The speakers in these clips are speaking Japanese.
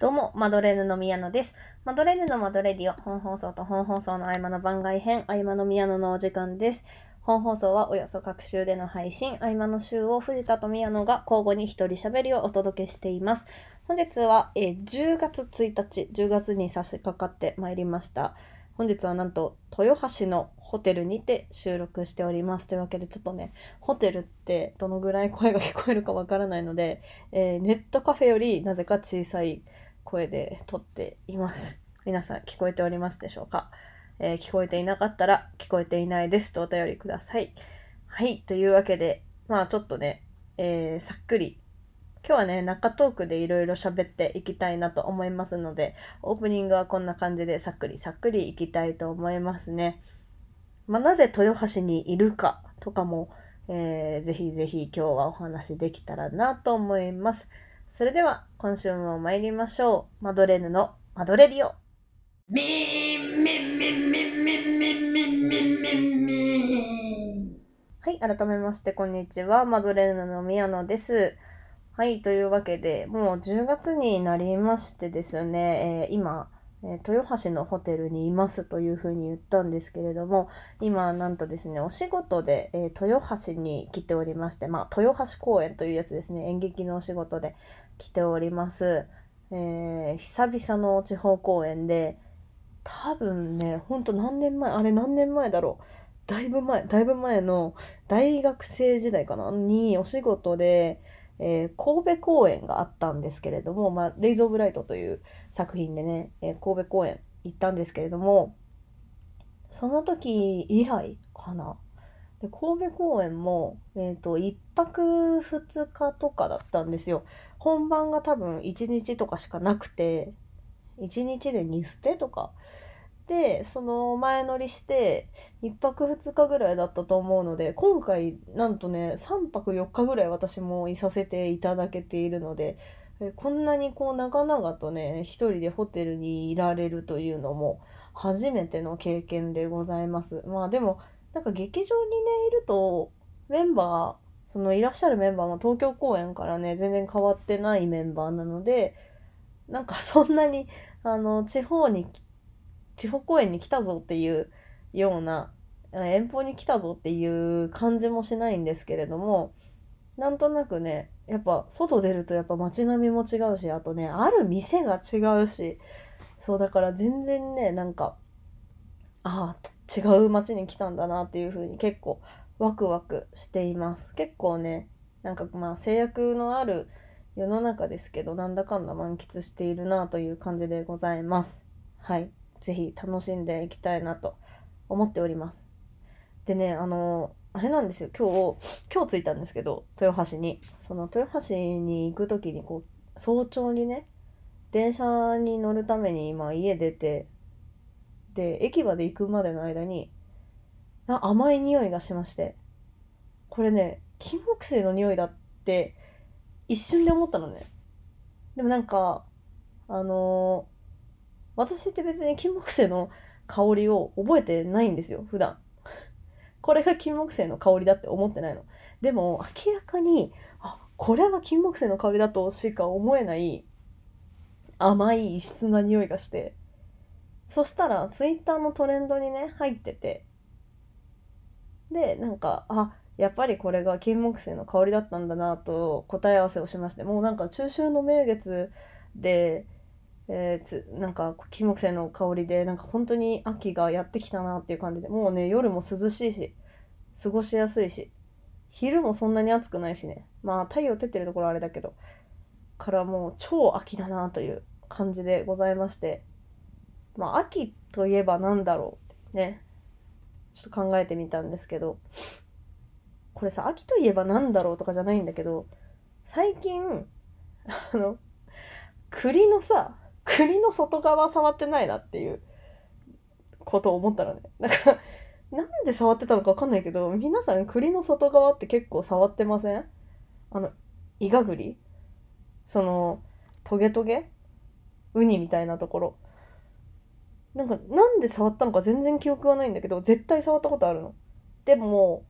どうも、マドレーヌの宮野です。マドレーヌのマドレディオ、本放送と本放送の合間の番外編、合間の宮野のお時間です。本放送はおよそ各週での配信、合間の週を藤田と宮野が交互に一人喋りをお届けしています。本日は、えー10月1日、10月に差し掛かってまいりました。本日はなんと豊橋のホテルにて収録しております。というわけでちょっとね、ホテルってどのぐらい声が聞こえるかわからないので、えーネットカフェよりなぜか小さい声で撮っています。皆さん聞こえておりますでしょうか、えー聞こえていなかったら聞こえていないですとお便りください。はい、というわけで、まあちょっとね、えーさっくり、今日はね、中トークでいろいろ喋っていきたいなと思いますので、オープニングはこんな感じでさっくりさっくりいきたいと思いますね。まあ、なぜ豊橋にいるかとかも、えーぜひぜひ今日はお話できたらなと思います。それでは今週も参りましょう。マドレーヌのマドレディオ。はい、改めましてこんにちは。マドレーヌの宮野です。はい、というわけでもう10月になりましてですね、えー、今、えー豊橋のホテルにいますというふうに言ったんですけれども、今、なんとですね、お仕事で、えー豊橋に来ておりまして、まあ、豊橋公演というやつですね、演劇のお仕事で来ております。えー久々の地方公演で、多分ね、ほんと何年前、あれ何年前だろう。だいぶ前、だいぶ前の大学生時代かな？にお仕事で、えー神戸公演があったんですけれども、まあ、レイズ・オブ・ライトという作品でね、えー神戸公演行ったんですけれども、その時以来かな。で神戸公演も、えっ、と、1泊2日とかだったんですよ。本番が多分1日とかしかなくて、1日で2捨てとか。で、その前乗りして、1泊2日ぐらいだったと思うので、今回なんとね、3泊4日ぐらい私もいさせていただけているので、こんなにこう長々とね、一人でホテルにいられるというのも初めての経験でございます。まあでも、なんか劇場にね、いると、メンバー、そのいらっしゃるメンバーも東京公演からね、全然変わってないメンバーなので、なんかそんなに、あの、地方に地方公演に来たぞっていうような遠方に来たぞっていう感じもしないんですけれどもなんとなくねやっぱ外出るとやっぱ街並みも違うしあとねある店が違うしそうだから全然ねなんかああ違う街に来たんだなっていう風に結構ワクワクしています。結構ねなんかまあ制約のある世の中ですけどなんだかんだ満喫しているなという感じでございます。はい。ぜひ楽しんでいきたいなと思っております。でね、あの、あれなんですよ、今日、今日着いたんですけど、豊橋に。その豊橋に行く時に、こう、早朝にね、電車に乗るために今家出て、で、駅まで行くまでの間に、あ、甘い匂いがしまして、これね、金木犀の匂いだって一瞬で思ったのね。でもなんか、あの私って別に金木犀の香りを覚えてないんですよ普段。これが金木犀の香りだって思ってないの。でも明らかにあこれは金木犀の香りだとしか思えない甘い異質な匂いがして。そしたらツイッターのトレンドにね入ってて。でなんかあやっぱりこれが金木犀の香りだったんだなと答え合わせをしましてもうなんか中秋の名月でえーつなんか金木犀の香りでなんか本当に秋がやってきたなっていう感じでもうね夜も涼しいし過ごしやすいし昼もそんなに暑くないしねまあ太陽照ってるところはあれだけどからもう超秋だなという感じでございましてまあ秋といえば何だろうってねちょっと考えてみたんですけどこれさ秋といえば何だろうとかじゃないんだけど最近あの栗のさ栗の外側触ってないなっていうことを思ったのね。だから、なんで触ってたのかわかんないけど、皆さん栗の外側って結構触ってません？あの、イガグリ？その、トゲトゲ？ウニみたいなところ。なんか、なんで触ったのか全然記憶がないんだけど、絶対触ったことあるの。でも、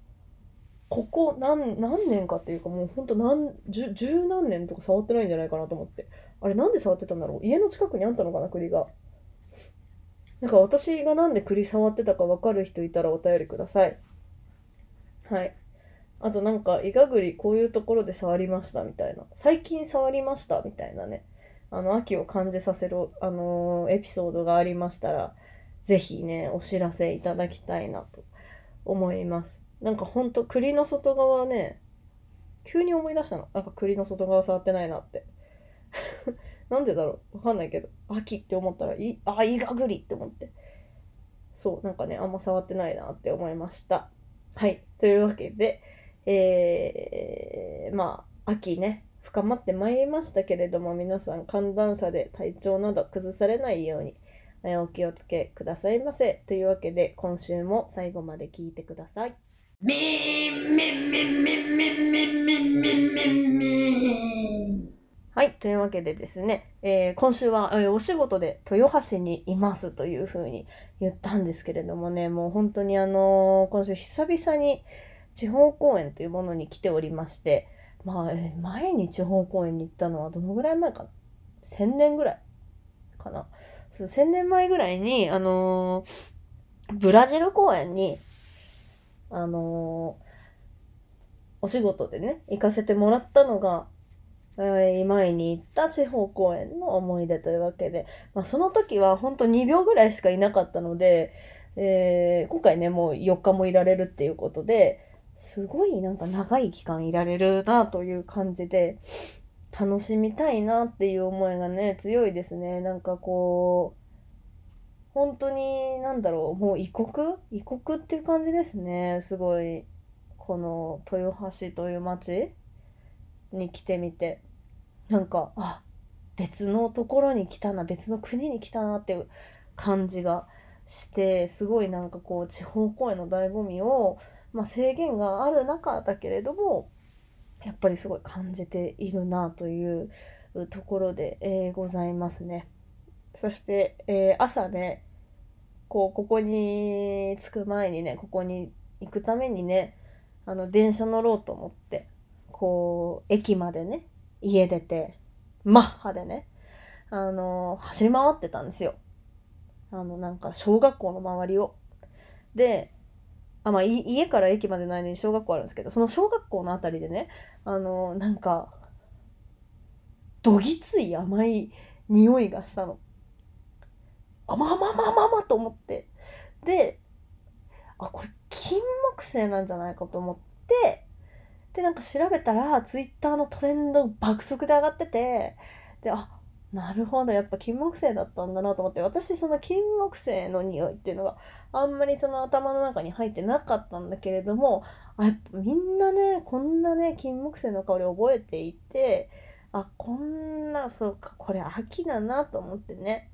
ここ何何年かっていうかもうほんと何十十何年とか触ってないんじゃないかなと思ってあれなんで触ってたんだろう？家の近くにあったのかな栗が。なんか私がなんで栗触ってたか分かる人いたらお便りください。はい。あとなんかイガグリこういうところで触りましたみたいな。最近触りましたみたいなね。あの秋を感じさせる、あのーエピソードがありましたらぜひねお知らせいただきたいなと思います。なんかほんと栗の外側ね急に思い出したの。なんか栗の外側触ってないなって。なんでだろう？わかんないけど。秋って思ったらいあイガグリって思って。そうなんかねあんま触ってないなって思いました。はい。というわけでえー、まあ秋ね深まってまいりましたけれども皆さん寒暖差で体調など崩されないようにお気をつけくださいませ。というわけで今週も最後まで聞いてください。Me, me, me, me, me, me, me, me, me, me. はい。というわけでですね、えー今週は、えーお仕事で豊橋にいますというふうに言ったんですけれどもね、もう本当にあのー今週久々に地方公演というものに来ておりまして、まあ、えー前に地方公演に行ったのはどのぐらい前かな ?1000 年ぐらいかな？そう、1000年前ぐらいに、あのブラジル公演に、あのお仕事でね、行かせてもらったのが、前に行った地方公演の思い出というわけで、まあ、その時は本当2秒ぐらいしかいなかったので、えー今回ねもう4日もいられるっていうことですごいなんか長い期間いられるなという感じで楽しみたいなっていう思いがね強いですね。なんかこう本当になんだろうもう異国？異国っていう感じですね。すごいこの豊橋という町に来てみて。なんかあ別のところに来たな別の国に来たなっていう感じがしてすごいなんかこう地方公演の醍醐味を、まあ、制限がある中だけれどもやっぱりすごい感じているなというところで、えーございますね。そして、えー朝ねこうここに着く前にねここに行くためにねあの電車乗ろうと思ってこう駅までね家出てマッハでねあの走り回ってたんですよ。あのなんか小学校の周りを。であまあ家から駅までの間に小学校あるんですけどその小学校のあたりでねあのなんかどぎつい甘い匂いがしたの。甘々甘々と思って。であこれ金木犀なんじゃないかと思ってでなんか調べたらツイッターのトレンド爆速で上がっててであなるほどやっぱ金木犀だったんだなと思って私その金木犀の匂いっていうのがあんまりその頭の中に入ってなかったんだけれどもあやっぱみんなねこんなね金木犀の香りを覚えていてあこんなそうかこれ秋だなと思ってね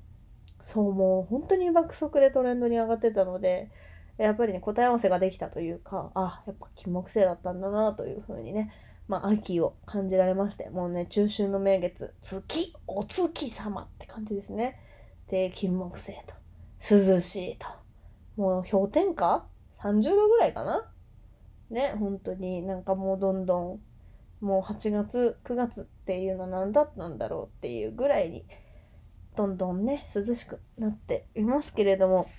そうもう本当に爆速でトレンドに上がってたのでやっぱりね答え合わせができたというかあやっぱ金木犀だったんだなというふうにねまあ秋を感じられましてもうね中秋の名月月お月様って感じですね。で金木犀と涼しいと。もう氷点下？30度ぐらいかな？ね本当になんかもうどんどんもう8月9月っていうのは何だったんだろうっていうぐらいにどんどんね涼しくなっていますけれども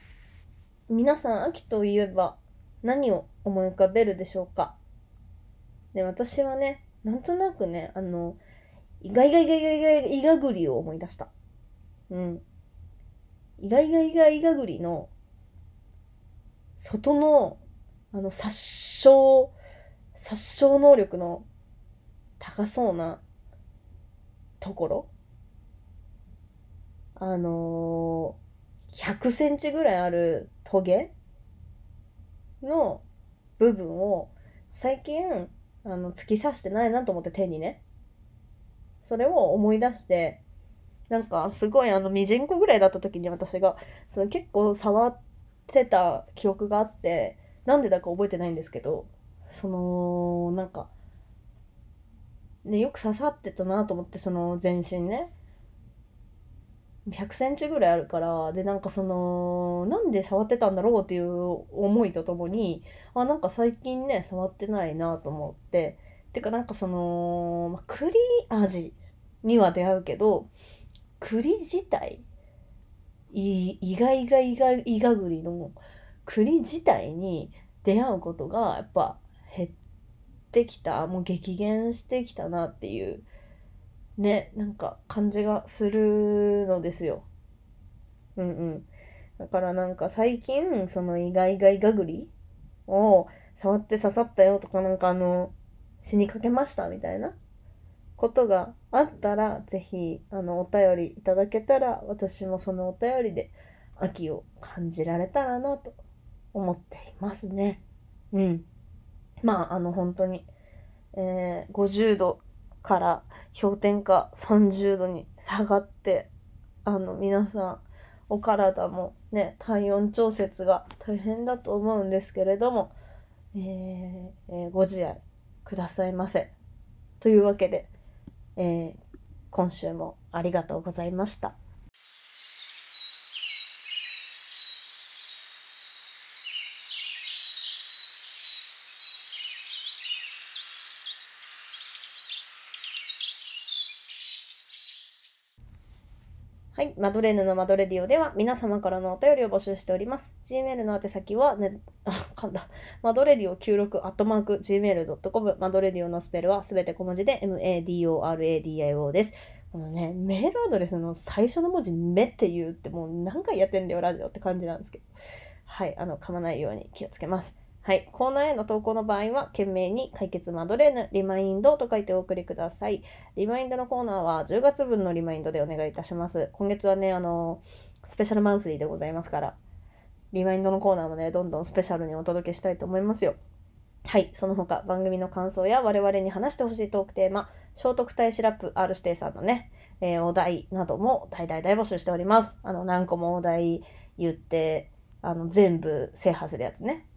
皆さん秋といえば何を思い浮かべるでしょうか？で私はねなんとなくねあのイガイガイガイガイガイガグリを思い出したうんイガイガイガイガグリの外のあの殺傷殺傷能力の高そうなところあのー、100センチぐらいあるトゲの部分を最近あの突き刺してないなと思って手にね。それを思い出してなんかすごいあのミジンコぐらいだった時に私がその結構触ってた記憶があってなんでだか覚えてないんですけどそのなんかねよく刺さってたなと思ってその全身ね。100センチぐらいあるからでなんかそのなんで触ってたんだろうっていう思いとともにあなんか最近ね触ってないなと思って。てかなんかその、ま、栗味には出会うけど栗自体い意外が意外意がぐりの栗自体に出会うことがやっぱ減ってきたもう激減してきたなっていうねなんか感じがするのですよ。うんうん。だからなんか最近その意外が意がぐりを触って刺さったよとかなんかあの死にかけましたみたいなことがあったらぜひあのお便りいただけたら私もそのお便りで秋を感じられたらなと思っていますね。うん。まああの本当に、えー、50度から氷点下30度に下がってあの皆さんお体もね体温調節が大変だと思うんですけれども、えーえーご自愛くださいませ。というわけで、えー今週もありがとうございました。はい。マドレーヌのマドレディオでは皆様からのお便りを募集しております。Gmail の宛先は、ね、あ、噛んだ。マドレディオ96アットマーク Gmail.com。マドレディオのスペルはすべて小文字で MADORADIO です。このね、メールアドレスの最初の文字、めって言うってもう何回やってんだよ、ラジオって感じなんですけど。はい。あの、噛まないように気をつけます。はい。コーナーへの投稿の場合は、懸命に解決マドレーヌ、リマインドと書いてお送りください。リマインドのコーナーは10月分のリマインドでお願いいたします。今月はね、あの、スペシャルマンスリーでございますから、リマインドのコーナーもね、どんどんスペシャルにお届けしたいと思いますよ。はい。その他、番組の感想や我々に話してほしいトークテーマ、聖徳太子ラップ R 指定さんのね、えーお題なども大大大募集しております。あの、何個もお題言って、あの、全部制覇するやつね。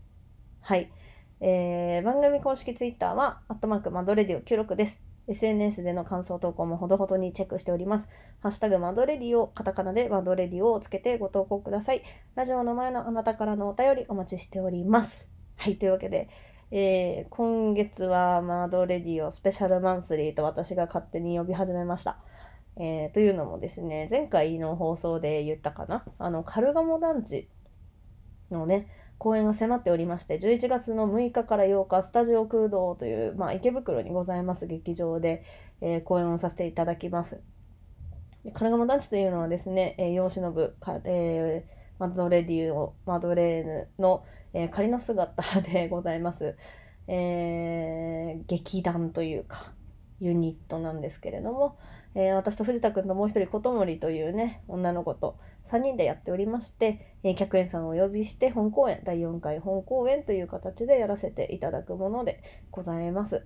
はい。えー番組公式ツイッターは、アットマークマドレディオ96です。SNS での感想投稿もほどほどにチェックしております。ハッシュタグマドレディオ、カタカナでマドレディオをつけてご投稿ください。ラジオの前のあなたからのお便りお待ちしております。はい、というわけで、えー今月はマドレディオスペシャルマンスリーと私が勝手に呼び始めました。えーというのもですね、前回の放送で言ったかな、あの、カルガモ団地のね、公演が迫っておりまして、11月の6日から8日、スタジオ空洞という、まあ、池袋にございます劇場で、えー公演をさせていただきます。でカルガモ団地というのはですね、えー、養子の部、かえーマドレディオ、マドレーヌの、えー仮の姿で ございます、えー劇団というか、ユニットなんですけれども、えー私と藤田くんともう一人琴森というね女の子と3人でやっておりまして、えー客演さんをお呼びして本公演第4回本公演という形でやらせていただくものでございます。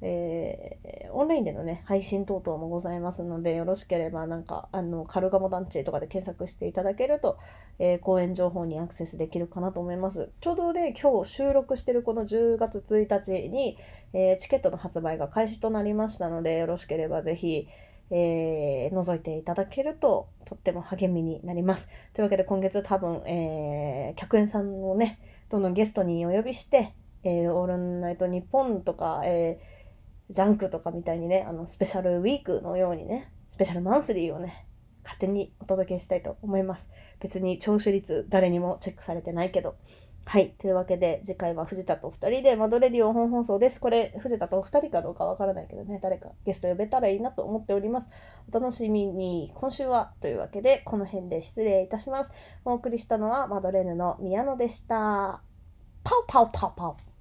えーオンラインでのね配信等々もございますのでよろしければなんかあのカルガモ団地とかで検索していただけると、えー公演情報にアクセスできるかなと思いますちょうどね今日収録してるこの10月1日に、えーチケットの発売が開始となりましたのでよろしければぜひえー覗いていただけるととっても励みになります。というわけで今月多分、えー客演さんをねどんどんゲストにお呼びして「えーオールナイトニッポン」とか、えジャンクとかみたいにねあのスペシャルウィークのようにねスペシャルマンスリーをね勝手にお届けしたいと思います。別に聴取率誰にもチェックされてないけど。はい。というわけで、次回は藤田と二人でマドレディオ本放送です。これ、藤田と二人かどうかわからないけどね、誰かゲスト呼べたらいいなと思っております。お楽しみに。今週は、というわけで、この辺で失礼いたします。お送りしたのは、マドレーヌの宮野でした。パオパオパオパオ。